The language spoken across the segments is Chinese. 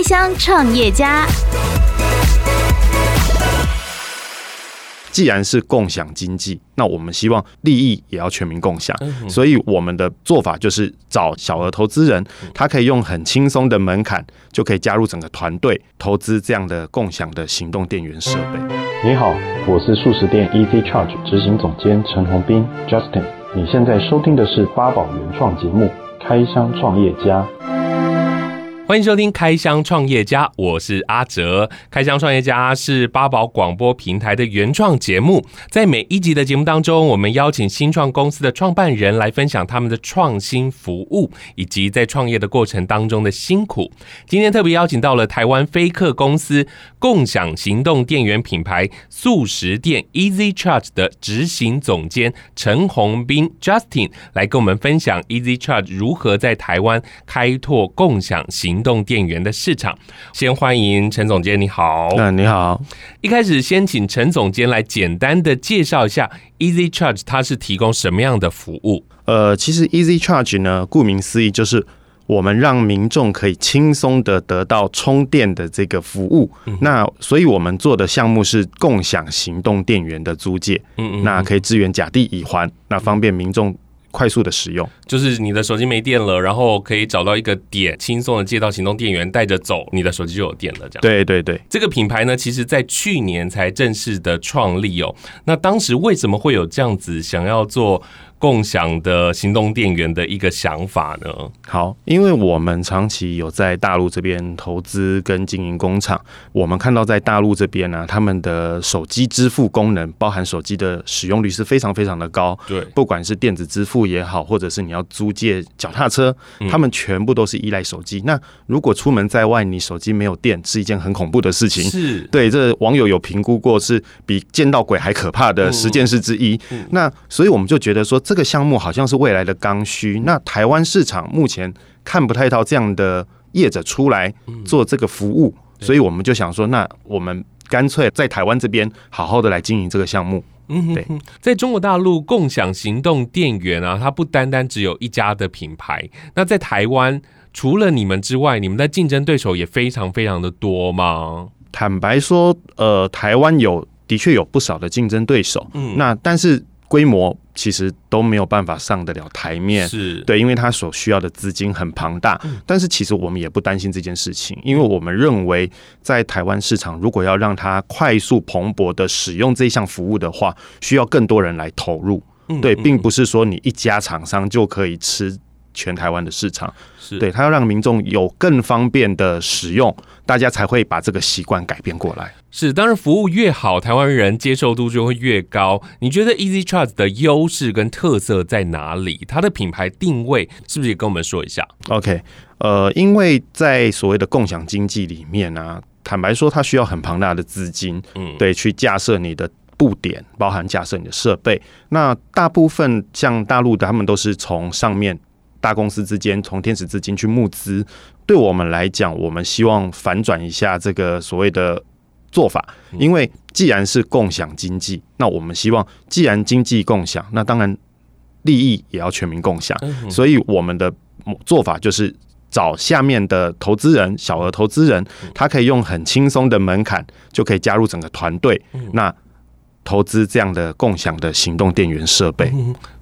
开箱创业家。既然是共享经济，那我们希望利益也要全民共享，所以我们的做法就是找小额投资人，他可以用很轻松的门槛就可以加入整个团队投资这样的共享的行动电源设备。你好，我是素食店 Easy Charge 执行总监陈宏斌 Justin，你现在收听的是八宝原创节目《开箱创业家》。欢迎收听《开箱创业家》，我是阿哲。《开箱创业家》是八宝广播平台的原创节目，在每一集的节目当中，我们邀请新创公司的创办人来分享他们的创新服务以及在创业的过程当中的辛苦。今天特别邀请到了台湾飞客公司共享行动电源品牌速食店 Easy Charge 的执行总监陈宏斌 Justin 来跟我们分享 Easy Charge 如何在台湾开拓共享行动电源的市场，先欢迎陈总监，你好。嗯，你好。一开始先请陈总监来简单的介绍一下 Easy Charge，它是提供什么样的服务？呃，其实 Easy Charge 呢，顾名思义就是我们让民众可以轻松的得到充电的这个服务。嗯、那所以我们做的项目是共享行动电源的租借。嗯，嗯嗯。那可以支援甲地乙环，那方便民众。快速的使用，就是你的手机没电了，然后可以找到一个点，轻松的接到行动电源，带着走，你的手机就有电了。这样。对对对，这个品牌呢，其实在去年才正式的创立哦。那当时为什么会有这样子想要做共享的行动电源的一个想法呢？好，因为我们长期有在大陆这边投资跟经营工厂，我们看到在大陆这边呢、啊，他们的手机支付功能，包含手机的使用率是非常非常的高。对，不管是电子支付也好，或者是你要租借脚踏车，他们全部都是依赖手机。嗯、那如果出门在外，你手机没有电，是一件很恐怖的事情。是，对，这网友有评估过，是比见到鬼还可怕的十件事之一。嗯嗯、那所以我们就觉得说。这个项目好像是未来的刚需。那台湾市场目前看不太到这样的业者出来做这个服务，所以我们就想说，那我们干脆在台湾这边好好的来经营这个项目。嗯，对，在中国大陆共享行动电源啊，它不单单只有一家的品牌。那在台湾，除了你们之外，你们的竞争对手也非常非常的多吗？坦白说，呃，台湾有的确有不少的竞争对手。嗯，那但是。规模其实都没有办法上得了台面，是对，因为它所需要的资金很庞大。但是其实我们也不担心这件事情，因为我们认为在台湾市场，如果要让它快速蓬勃的使用这项服务的话，需要更多人来投入。对，并不是说你一家厂商就可以吃全台湾的市场。是对，它要让民众有更方便的使用，大家才会把这个习惯改变过来。是，当然服务越好，台湾人接受度就会越高。你觉得 Easy Charge 的优势跟特色在哪里？它的品牌定位是不是也跟我们说一下？OK，呃，因为在所谓的共享经济里面呢、啊，坦白说，它需要很庞大的资金，嗯，对，去架设你的布点，包含架设你的设备。那大部分像大陆的，他们都是从上面大公司之间从天使资金去募资。对我们来讲，我们希望反转一下这个所谓的。做法，因为既然是共享经济，那我们希望，既然经济共享，那当然利益也要全民共享。所以我们的做法就是找下面的投资人，小额投资人，他可以用很轻松的门槛就可以加入整个团队。那投资这样的共享的行动电源设备，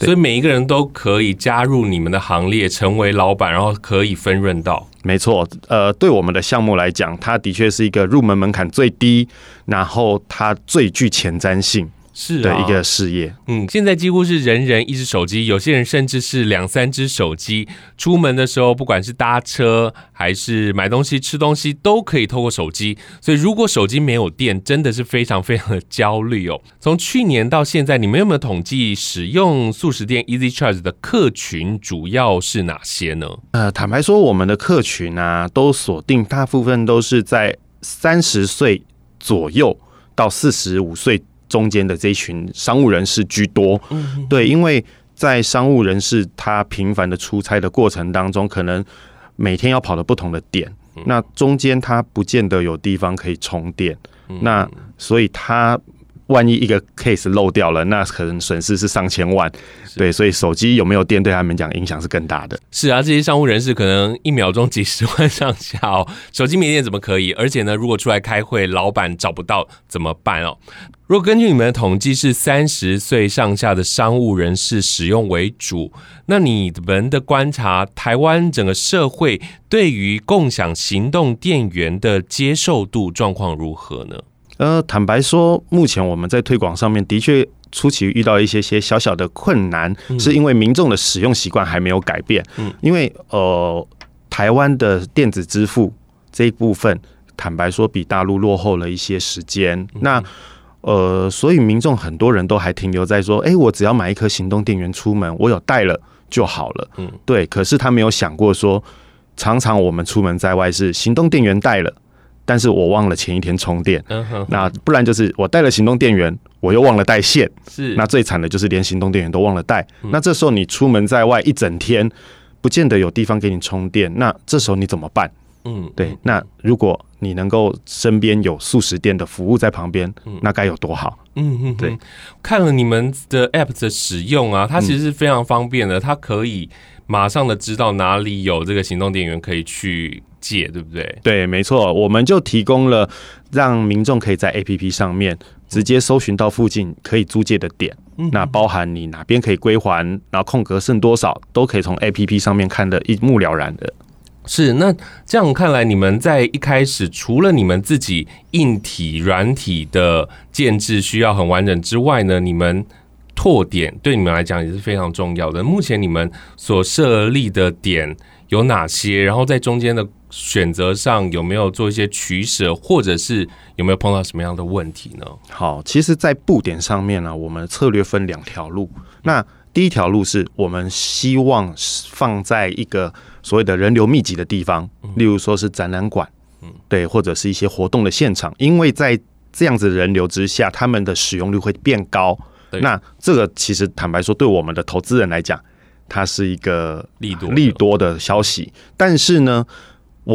所以每一个人都可以加入你们的行列，成为老板，然后可以分润到。没错，呃，对我们的项目来讲，它的确是一个入门门槛最低，然后它最具前瞻性。是的一个事业，嗯，现在几乎是人人一只手机，有些人甚至是两三只手机。出门的时候，不管是搭车还是买东西、吃东西，都可以透过手机。所以，如果手机没有电，真的是非常非常的焦虑哦。从去年到现在，你们有没有统计使用速食店 Easy Charge 的客群主要是哪些呢？呃，坦白说，我们的客群啊，都锁定大部分都是在三十岁左右到四十五岁。中间的这一群商务人士居多，对，因为在商务人士他频繁的出差的过程当中，可能每天要跑到不同的点，那中间他不见得有地方可以充电，那所以他万一一个 case 漏掉了，那可能损失是上千万。对，所以手机有没有电，对他们讲影响是更大的。是啊，这些商务人士可能一秒钟几十万上下哦，手机没电怎么可以？而且呢，如果出来开会，老板找不到怎么办哦？如果根据你们的统计是三十岁上下的商务人士使用为主，那你们的观察，台湾整个社会对于共享行动电源的接受度状况如何呢？呃，坦白说，目前我们在推广上面的确初期遇到一些些小小的困难，是因为民众的使用习惯还没有改变。嗯，因为呃，台湾的电子支付这一部分，坦白说比大陆落后了一些时间。那呃，所以民众很多人都还停留在说，哎，我只要买一颗行动电源出门，我有带了就好了。嗯，对。可是他没有想过说，常常我们出门在外是行动电源带了。但是我忘了前一天充电，那不然就是我带了行动电源，我又忘了带线，是那最惨的就是连行动电源都忘了带。那这时候你出门在外一整天，不见得有地方给你充电，那这时候你怎么办？嗯，对。那如果你能够身边有素食店的服务在旁边，那该有多好？嗯嗯，对。看了你们的 App 的使用啊，它其实是非常方便的，它可以马上的知道哪里有这个行动电源可以去。借对不对？对，没错，我们就提供了让民众可以在 APP 上面直接搜寻到附近可以租借的点，嗯、那包含你哪边可以归还，然后空格剩多少，都可以从 APP 上面看得一目了然的。是，那这样看来，你们在一开始除了你们自己硬体、软体的建制需要很完整之外呢，你们拓点对你们来讲也是非常重要的。目前你们所设立的点有哪些？然后在中间的选择上有没有做一些取舍，或者是有没有碰到什么样的问题呢？好，其实，在布点上面呢，我们策略分两条路。那第一条路是我们希望放在一个所谓的人流密集的地方，例如说是展览馆，嗯，对，或者是一些活动的现场，因为在这样子人流之下，他们的使用率会变高。那这个其实坦白说，对我们的投资人来讲，它是一个利多利多的消息，但是呢。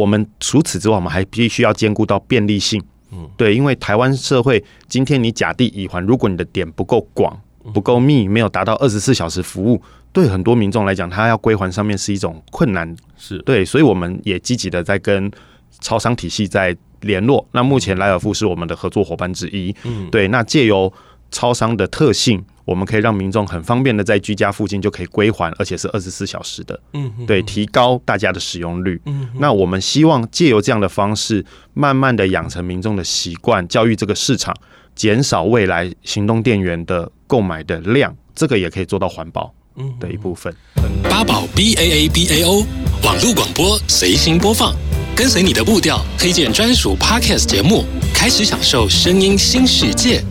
我们除此之外，我们还必须要兼顾到便利性。嗯，对，因为台湾社会今天你甲地乙环，如果你的点不够广、不够密，没有达到二十四小时服务，对很多民众来讲，他要归还上面是一种困难。是对，所以我们也积极的在跟超商体系在联络。那目前莱尔富是我们的合作伙伴之一。嗯，对，那借由超商的特性。我们可以让民众很方便的在居家附近就可以归还，而且是二十四小时的。嗯，对，提高大家的使用率。嗯，那我们希望借由这样的方式，慢慢的养成民众的习惯，教育这个市场，减少未来行动电源的购买的量。这个也可以做到环保的一部分。八宝 B A A B A O 网络广播随心播放，跟随你的步调，推荐专属 Podcast 节目，开始享受声音新世界。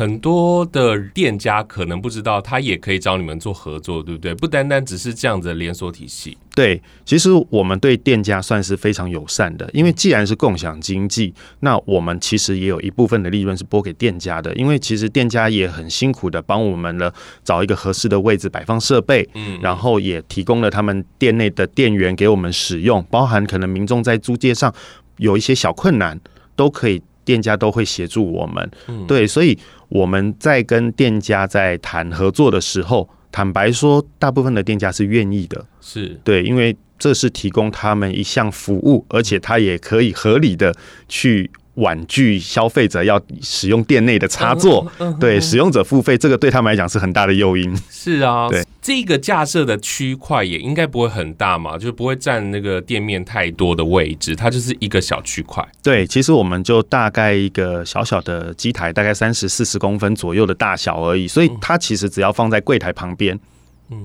很多的店家可能不知道，他也可以找你们做合作，对不对？不单单只是这样子的连锁体系。对，其实我们对店家算是非常友善的，因为既然是共享经济，那我们其实也有一部分的利润是拨给店家的，因为其实店家也很辛苦的帮我们了找一个合适的位置摆放设备，嗯，然后也提供了他们店内的店员给我们使用，包含可能民众在租借上有一些小困难，都可以。店家都会协助我们，对，所以我们在跟店家在谈合作的时候，坦白说，大部分的店家是愿意的，是。对，因为这是提供他们一项服务，而且他也可以合理的去。婉拒消费者要使用店内的插座，对使用者付费，这个对他们来讲是很大的诱因。是啊，对这个架设的区块也应该不会很大嘛，就不会占那个店面太多的位置，它就是一个小区块。对，其实我们就大概一个小小的机台，大概三十四十公分左右的大小而已，所以它其实只要放在柜台旁边。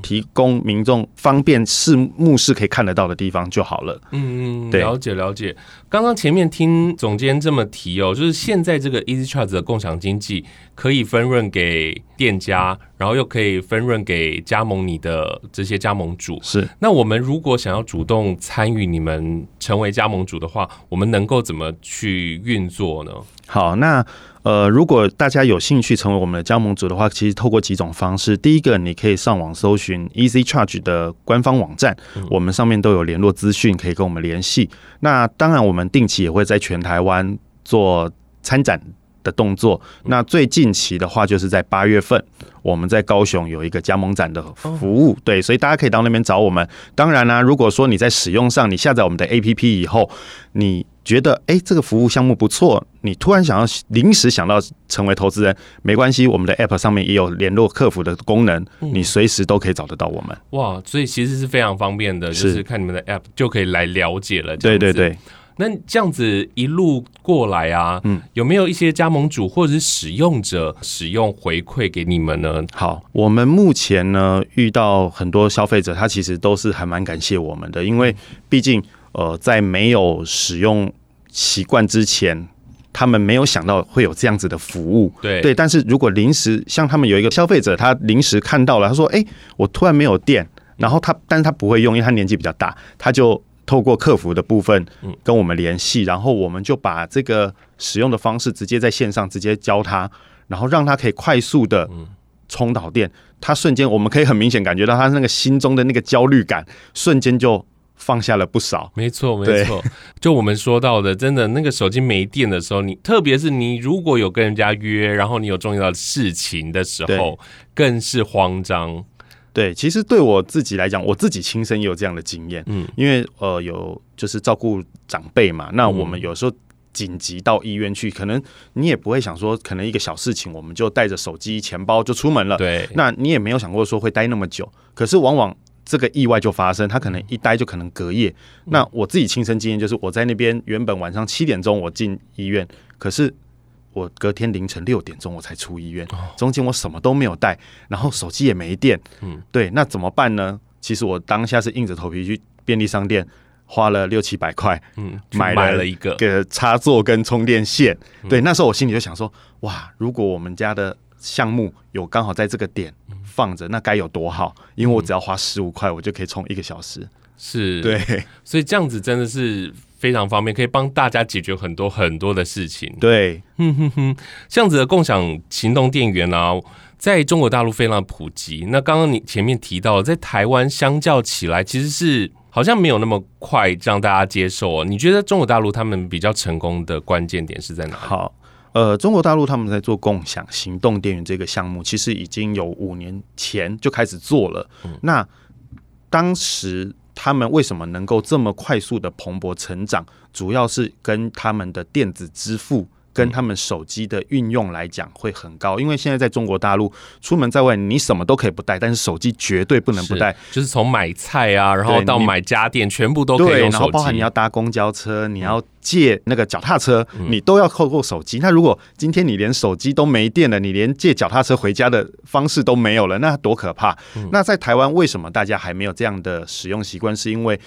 提供民众方便视目视可以看得到的地方就好了。嗯嗯，了解了解。刚刚前面听总监这么提哦，就是现在这个 Easy Charge 的共享经济可以分润给店家，然后又可以分润给加盟你的这些加盟主。是。那我们如果想要主动参与你们成为加盟主的话，我们能够怎么去运作呢？好，那。呃，如果大家有兴趣成为我们的加盟主的话，其实透过几种方式。第一个，你可以上网搜寻 Easy Charge 的官方网站，我们上面都有联络资讯，可以跟我们联系。那当然，我们定期也会在全台湾做参展的动作。那最近期的话，就是在八月份，我们在高雄有一个加盟展的服务，对，所以大家可以到那边找我们。当然啦、啊，如果说你在使用上，你下载我们的 APP 以后，你觉得哎、欸，这个服务项目不错，你突然想要临时想到成为投资人，没关系，我们的 App 上面也有联络客服的功能，你随时都可以找得到我们。哇，所以其实是非常方便的，就是看你们的 App 就可以来了解了。对对对。那这样子一路过来啊，嗯，有没有一些加盟主或者是使用者使用回馈给你们呢？好，我们目前呢遇到很多消费者，他其实都是还蛮感谢我们的，因为毕竟呃在没有使用习惯之前，他们没有想到会有这样子的服务，对对。但是如果临时像他们有一个消费者，他临时看到了，他说：“哎，我突然没有电，然后他但是他不会用，因为他年纪比较大，他就。”透过客服的部分，跟我们联系，然后我们就把这个使用的方式直接在线上直接教他，然后让他可以快速的充导电，他瞬间我们可以很明显感觉到他那个心中的那个焦虑感瞬间就放下了不少。没错，没错，就我们说到的，真的那个手机没电的时候，你特别是你如果有跟人家约，然后你有重要的事情的时候，更是慌张。对，其实对我自己来讲，我自己亲身也有这样的经验。嗯，因为呃，有就是照顾长辈嘛，那我们有时候紧急到医院去，可能你也不会想说，可能一个小事情，我们就带着手机、钱包就出门了。对，那你也没有想过说会待那么久。可是往往这个意外就发生，他可能一待就可能隔夜。那我自己亲身经验就是，我在那边原本晚上七点钟我进医院，可是。我隔天凌晨六点钟我才出医院，中间我什么都没有带，然后手机也没电，嗯，对，那怎么办呢？其实我当下是硬着头皮去便利商店，花了六七百块，嗯，买了一个个插座跟充电线。对，那时候我心里就想说，哇，如果我们家的项目有刚好在这个点放着，那该有多好！因为我只要花十五块，我就可以充一个小时。是，对，所以这样子真的是。非常方便，可以帮大家解决很多很多的事情。对，哼哼哼，这样子的共享行动电源啊，在中国大陆非常普及。那刚刚你前面提到，在台湾相较起来，其实是好像没有那么快让大家接受哦。你觉得中国大陆他们比较成功的关键点是在哪里？好，呃，中国大陆他们在做共享行动电源这个项目，其实已经有五年前就开始做了。嗯，那当时。他们为什么能够这么快速的蓬勃成长？主要是跟他们的电子支付。跟他们手机的运用来讲会很高，因为现在在中国大陆出门在外，你什么都可以不带，但是手机绝对不能不带。就是从买菜啊，然后到买家电，全部都可以用手机。然后包含你要搭公交车，你要借那个脚踏车，你都要透过手机。那如果今天你连手机都没电了，你连借脚踏车回家的方式都没有了，那多可怕！那在台湾为什么大家还没有这样的使用习惯？是因为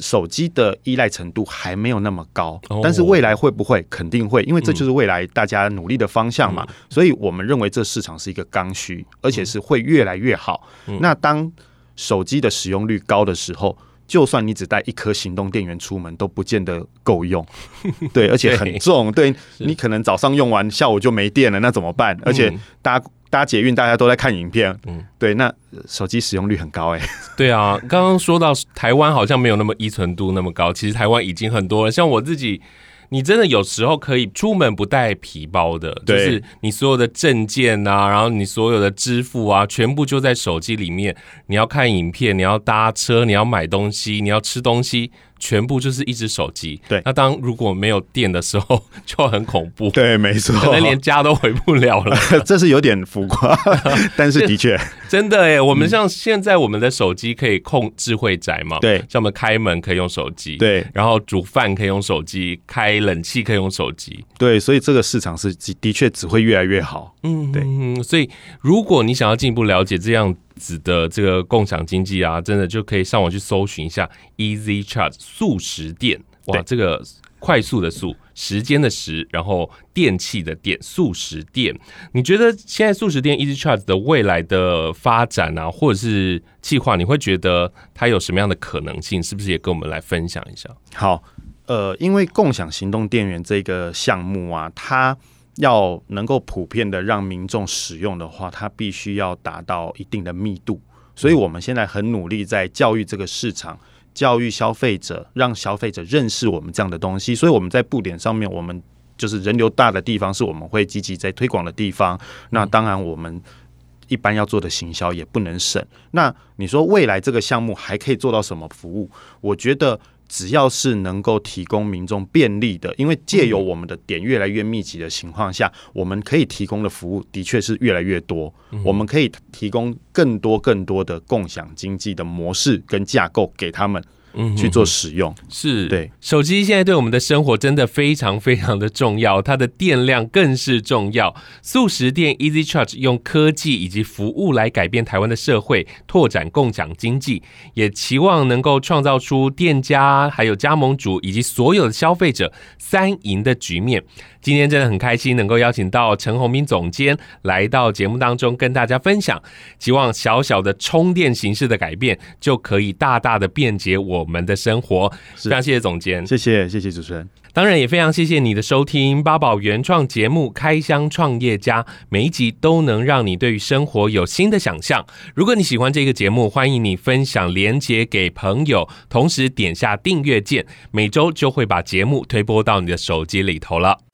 手机的依赖程度还没有那么高，但是未来会不会？肯定会，因为这就是未来大家努力的方向嘛。所以我们认为这市场是一个刚需，而且是会越来越好。那当手机的使用率高的时候，就算你只带一颗行动电源出门，都不见得够用。对，而且很重，对，你可能早上用完，下午就没电了，那怎么办？而且大家。搭捷运，大家都在看影片，嗯，对，那手机使用率很高哎、欸。对啊，刚刚说到台湾好像没有那么依存度那么高，其实台湾已经很多了。像我自己，你真的有时候可以出门不带皮包的，就是你所有的证件啊，然后你所有的支付啊，全部就在手机里面。你要看影片，你要搭车，你要买东西，你要吃东西。全部就是一只手机，对。那当如果没有电的时候，就很恐怖。对，没错，可能连家都回不了了。这是有点浮夸，但是的确，真的哎。我们像现在我们的手机可以控智慧宅嘛？对，像我们开门可以用手机，对。然后煮饭可以用手机，开冷气可以用手机，对。所以这个市场是的确只会越来越好。嗯，对。所以如果你想要进一步了解这样。子的这个共享经济啊，真的就可以上网去搜寻一下 Easy Charge 速食店，哇，这个快速的速，时间的时，然后电器的电，素食店。你觉得现在素食店 Easy Charge 的未来的发展啊，或者是计划，你会觉得它有什么样的可能性？是不是也跟我们来分享一下？好，呃，因为共享行动电源这个项目啊，它要能够普遍的让民众使用的话，它必须要达到一定的密度。所以，我们现在很努力在教育这个市场，教育消费者，让消费者认识我们这样的东西。所以，我们在布点上面，我们就是人流大的地方，是我们会积极在推广的地方。那当然，我们一般要做的行销也不能省。那你说未来这个项目还可以做到什么服务？我觉得。只要是能够提供民众便利的，因为借由我们的点越来越密集的情况下，我们可以提供的服务的确是越来越多。我们可以提供更多更多的共享经济的模式跟架构给他们。嗯，去做使用是对手机现在对我们的生活真的非常非常的重要，它的电量更是重要。速食店 Easy Charge 用科技以及服务来改变台湾的社会，拓展共享经济，也期望能够创造出店家、还有加盟主以及所有的消费者三赢的局面。今天真的很开心，能够邀请到陈宏斌总监来到节目当中跟大家分享。希望小小的充电形式的改变，就可以大大的便捷我们的生活。非常谢谢总监，谢谢谢谢主持人。当然也非常谢谢你的收听，八宝原创节目《开箱创业家》，每一集都能让你对于生活有新的想象。如果你喜欢这个节目，欢迎你分享连接给朋友，同时点下订阅键，每周就会把节目推播到你的手机里头了。